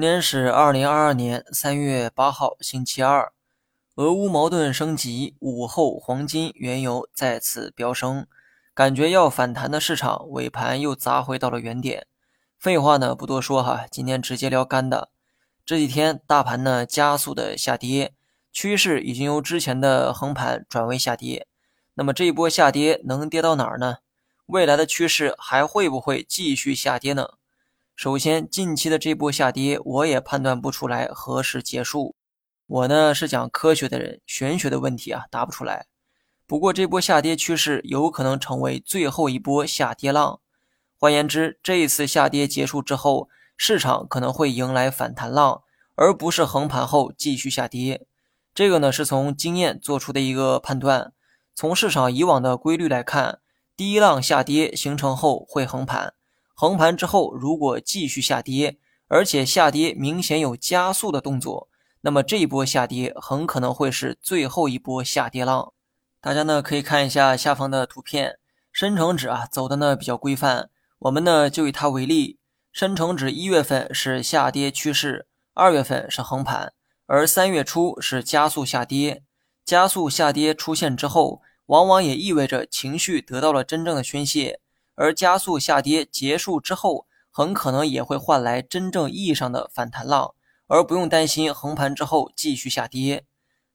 今天是二零二二年三月八号，星期二。俄乌矛盾升级，午后黄金、原油再次飙升，感觉要反弹的市场尾盘又砸回到了原点。废话呢不多说哈，今天直接聊干的。这几天大盘呢加速的下跌，趋势已经由之前的横盘转为下跌。那么这一波下跌能跌到哪儿呢？未来的趋势还会不会继续下跌呢？首先，近期的这波下跌，我也判断不出来何时结束。我呢是讲科学的人，玄学的问题啊答不出来。不过这波下跌趋势有可能成为最后一波下跌浪。换言之，这一次下跌结束之后，市场可能会迎来反弹浪，而不是横盘后继续下跌。这个呢是从经验做出的一个判断。从市场以往的规律来看，第一浪下跌形成后会横盘。横盘之后，如果继续下跌，而且下跌明显有加速的动作，那么这一波下跌很可能会是最后一波下跌浪。大家呢可以看一下下方的图片，深成指啊走的呢比较规范。我们呢就以它为例，深成指一月份是下跌趋势，二月份是横盘，而三月初是加速下跌。加速下跌出现之后，往往也意味着情绪得到了真正的宣泄。而加速下跌结束之后，很可能也会换来真正意义上的反弹浪，而不用担心横盘之后继续下跌。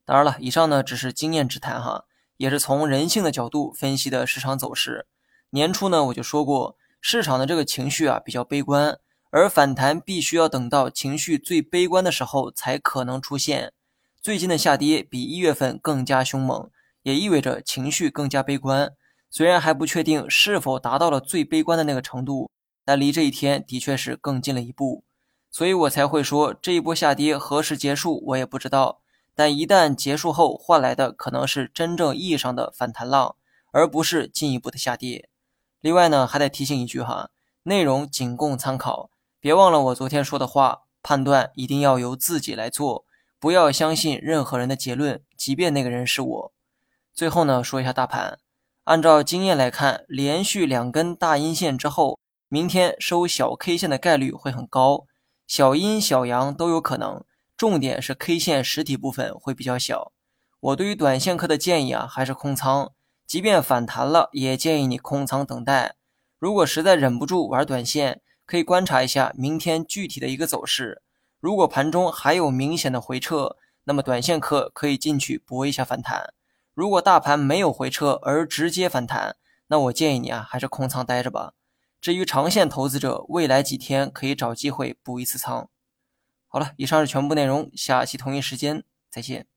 当然了，以上呢只是经验之谈哈，也是从人性的角度分析的市场走势。年初呢我就说过，市场的这个情绪啊比较悲观，而反弹必须要等到情绪最悲观的时候才可能出现。最近的下跌比一月份更加凶猛，也意味着情绪更加悲观。虽然还不确定是否达到了最悲观的那个程度，但离这一天的确是更近了一步，所以我才会说这一波下跌何时结束我也不知道，但一旦结束后换来的可能是真正意义上的反弹浪，而不是进一步的下跌。另外呢，还得提醒一句哈，内容仅供参考，别忘了我昨天说的话，判断一定要由自己来做，不要相信任何人的结论，即便那个人是我。最后呢，说一下大盘。按照经验来看，连续两根大阴线之后，明天收小 K 线的概率会很高，小阴小阳都有可能。重点是 K 线实体部分会比较小。我对于短线客的建议啊，还是空仓，即便反弹了，也建议你空仓等待。如果实在忍不住玩短线，可以观察一下明天具体的一个走势。如果盘中还有明显的回撤，那么短线客可以进去搏一下反弹。如果大盘没有回撤而直接反弹那我建议你啊还是空仓待着吧。至于长线投资者未来几天可以找机会补一次仓。好了以上是全部内容下期同一时间再见。